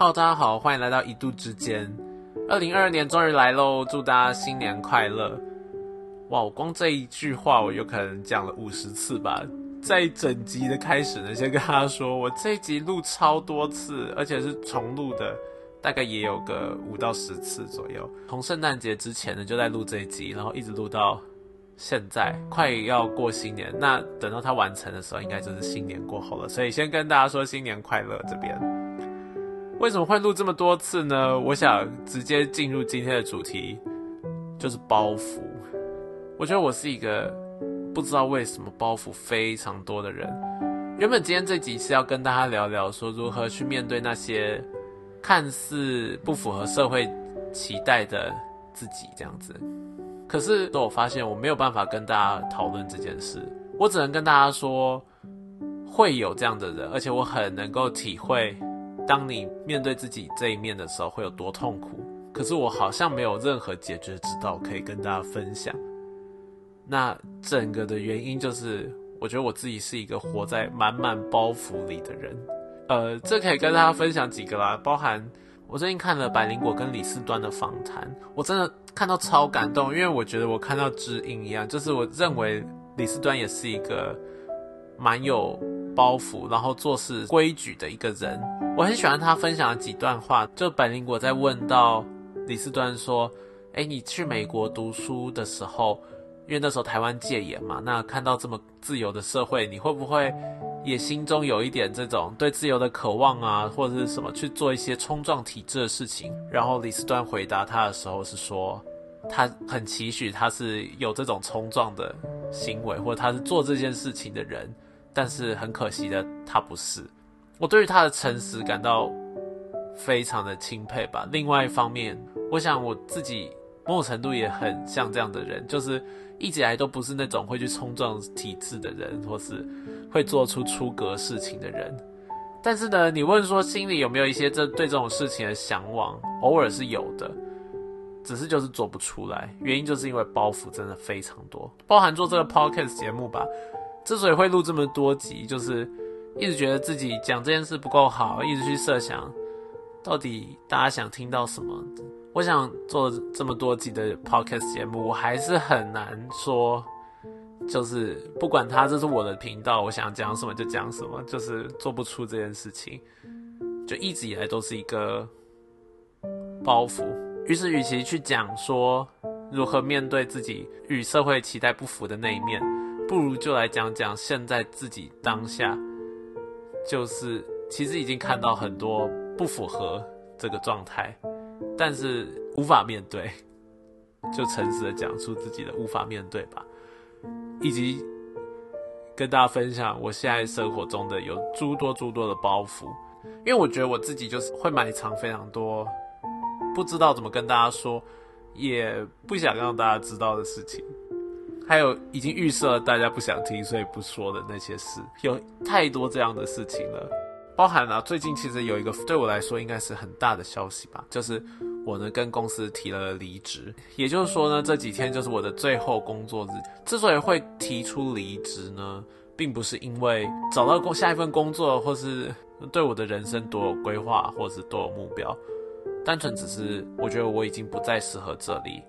Hello，大家好，欢迎来到一度之间。二零二二年终于来喽，祝大家新年快乐！哇，我光这一句话，我有可能讲了五十次吧。在整集的开始呢，先跟大家说，我这一集录超多次，而且是重录的，大概也有个五到十次左右。从圣诞节之前呢，就在录这一集，然后一直录到现在，快要过新年。那等到它完成的时候，应该就是新年过后了。所以先跟大家说新年快乐，这边。为什么会录这么多次呢？我想直接进入今天的主题，就是包袱。我觉得我是一个不知道为什么包袱非常多的人。原本今天这集是要跟大家聊聊，说如何去面对那些看似不符合社会期待的自己这样子。可是我发现我没有办法跟大家讨论这件事，我只能跟大家说，会有这样的人，而且我很能够体会。当你面对自己这一面的时候，会有多痛苦？可是我好像没有任何解决之道可以跟大家分享。那整个的原因就是，我觉得我自己是一个活在满满包袱里的人。呃，这可以跟大家分享几个啦，包含我最近看了百灵果跟李四端的访谈，我真的看到超感动，因为我觉得我看到知音一样，就是我认为李四端也是一个蛮有包袱，然后做事规矩的一个人。我很喜欢他分享的几段话，就百灵果在问到李斯端说：“哎，你去美国读书的时候，因为那时候台湾戒严嘛，那看到这么自由的社会，你会不会也心中有一点这种对自由的渴望啊，或者是什么去做一些冲撞体制的事情？”然后李斯端回答他的时候是说，他很期许他是有这种冲撞的行为，或者他是做这件事情的人，但是很可惜的，他不是。我对于他的诚实感到非常的钦佩吧。另外一方面，我想我自己某种程度也很像这样的人，就是一直以来都不是那种会去冲撞体制的人，或是会做出出格事情的人。但是呢，你问说心里有没有一些这对这种事情的向往，偶尔是有的，只是就是做不出来。原因就是因为包袱真的非常多，包含做这个 podcast 节目吧。之所以会录这么多集，就是。一直觉得自己讲这件事不够好，一直去设想，到底大家想听到什么？我想做这么多集的 podcast 节目，我还是很难说，就是不管他这是我的频道，我想讲什么就讲什么，就是做不出这件事情，就一直以来都是一个包袱。于是，与其去讲说如何面对自己与社会期待不符的那一面，不如就来讲讲现在自己当下。就是其实已经看到很多不符合这个状态，但是无法面对，就诚实的讲出自己的无法面对吧，以及跟大家分享我现在生活中的有诸多诸多的包袱，因为我觉得我自己就是会埋藏非常多不知道怎么跟大家说，也不想让大家知道的事情。还有已经预设了大家不想听，所以不说的那些事，有太多这样的事情了。包含了最近其实有一个对我来说应该是很大的消息吧，就是我呢跟公司提了离职。也就是说呢，这几天就是我的最后工作日。之所以会提出离职呢，并不是因为找到工下一份工作，或是对我的人生多有规划，或是多有目标，单纯只是我觉得我已经不再适合这里。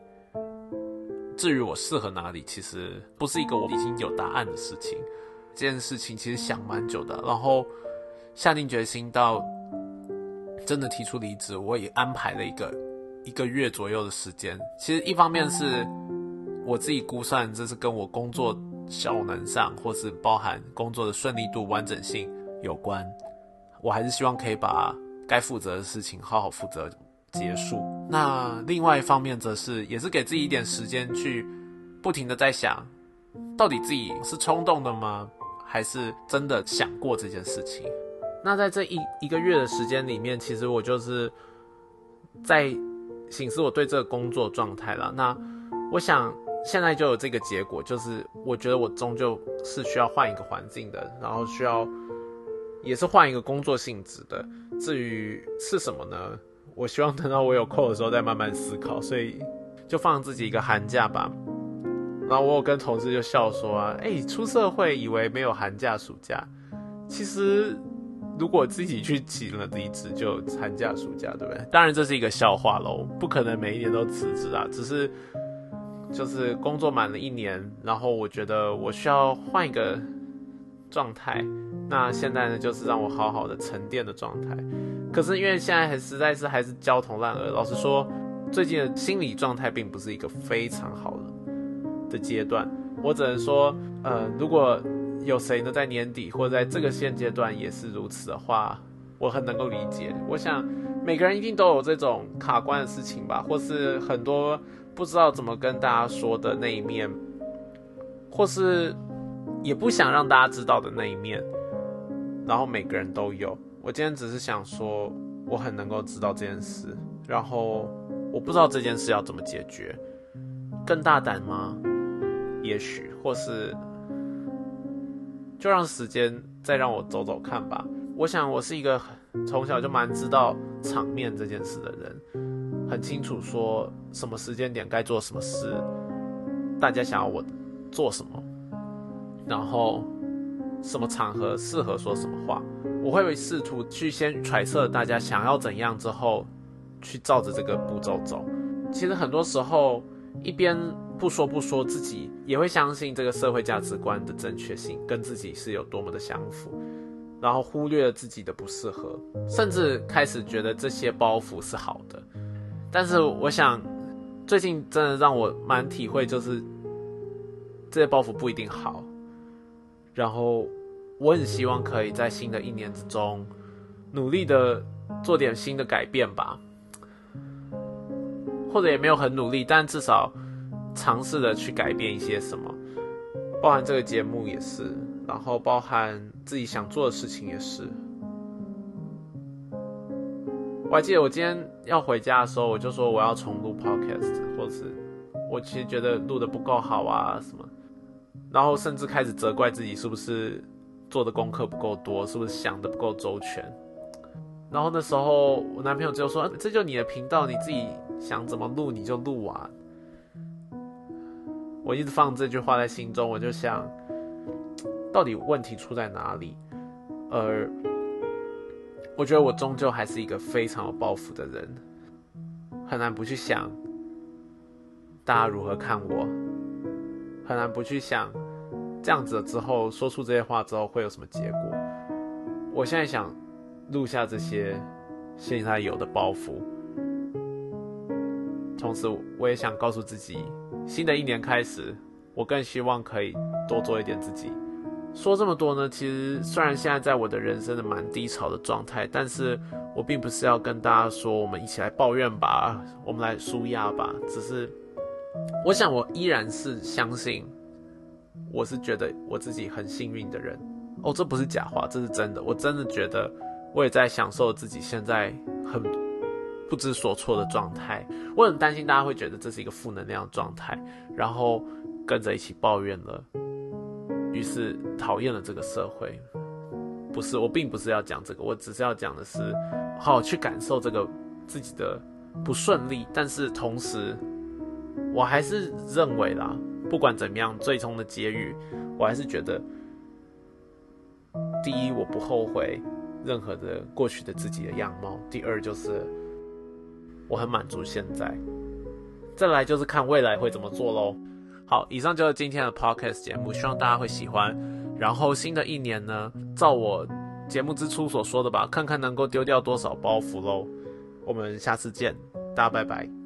至于我适合哪里，其实不是一个我已经有答案的事情。这件事情其实想蛮久的，然后下定决心到真的提出离职，我也安排了一个一个月左右的时间。其实一方面是我自己估算，这是跟我工作效能上，或是包含工作的顺利度、完整性有关。我还是希望可以把该负责的事情好好负责。结束。那另外一方面，则是也是给自己一点时间去不停的在想，到底自己是冲动的吗？还是真的想过这件事情？那在这一一个月的时间里面，其实我就是在醒思我对这个工作状态了。那我想现在就有这个结果，就是我觉得我终究是需要换一个环境的，然后需要也是换一个工作性质的。至于是什么呢？我希望等到我有空的时候再慢慢思考，所以就放自己一个寒假吧。然后我有跟同事就笑说啊，哎，出社会以为没有寒假暑假，其实如果自己去请了离职，就寒假暑假，对不对？当然这是一个笑话喽，不可能每一年都辞职啊。只是就是工作满了一年，然后我觉得我需要换一个状态。那现在呢，就是让我好好的沉淀的状态。可是因为现在还实在是还是焦头烂额，老实说，最近的心理状态并不是一个非常好的的阶段。我只能说，呃，如果有谁呢在年底或者在这个现阶段也是如此的话，我很能够理解。我想每个人一定都有这种卡关的事情吧，或是很多不知道怎么跟大家说的那一面，或是也不想让大家知道的那一面。然后每个人都有。我今天只是想说，我很能够知道这件事，然后我不知道这件事要怎么解决，更大胆吗？也许，或是就让时间再让我走走看吧。我想我是一个从小就蛮知道场面这件事的人，很清楚说什么时间点该做什么事，大家想要我做什么，然后。什么场合适合说什么话，我会试图去先揣测大家想要怎样，之后去照着这个步骤走。其实很多时候，一边不说不说，自己也会相信这个社会价值观的正确性跟自己是有多么的相符，然后忽略了自己的不适合，甚至开始觉得这些包袱是好的。但是我想，最近真的让我蛮体会，就是这些包袱不一定好。然后，我很希望可以在新的一年之中，努力的做点新的改变吧，或者也没有很努力，但至少尝试的去改变一些什么，包含这个节目也是，然后包含自己想做的事情也是。我还记得我今天要回家的时候，我就说我要重录 podcast，或者是我其实觉得录的不够好啊什么。然后甚至开始责怪自己是不是做的功课不够多，是不是想的不够周全。然后那时候我男朋友就说：“这就你的频道，你自己想怎么录你就录啊。”我一直放这句话在心中，我就想，到底问题出在哪里？而我觉得我终究还是一个非常有包袱的人，很难不去想大家如何看我。很难不去想，这样子之后说出这些话之后会有什么结果。我现在想录下这些现在有的包袱，同时我也想告诉自己，新的一年开始，我更希望可以多做一点自己。说这么多呢，其实虽然现在在我的人生的蛮低潮的状态，但是我并不是要跟大家说我们一起来抱怨吧，我们来舒压吧，只是。我想，我依然是相信，我是觉得我自己很幸运的人哦，这不是假话，这是真的。我真的觉得，我也在享受自己现在很不知所措的状态。我很担心大家会觉得这是一个负能量状态，然后跟着一起抱怨了，于是讨厌了这个社会。不是，我并不是要讲这个，我只是要讲的是，好好去感受这个自己的不顺利，但是同时。我还是认为啦，不管怎么样，最终的结语，我还是觉得，第一，我不后悔任何的过去的自己的样貌；第二，就是我很满足现在；再来就是看未来会怎么做喽。好，以上就是今天的 podcast 节目，希望大家会喜欢。然后新的一年呢，照我节目之初所说的吧，看看能够丢掉多少包袱喽。我们下次见，大家拜拜。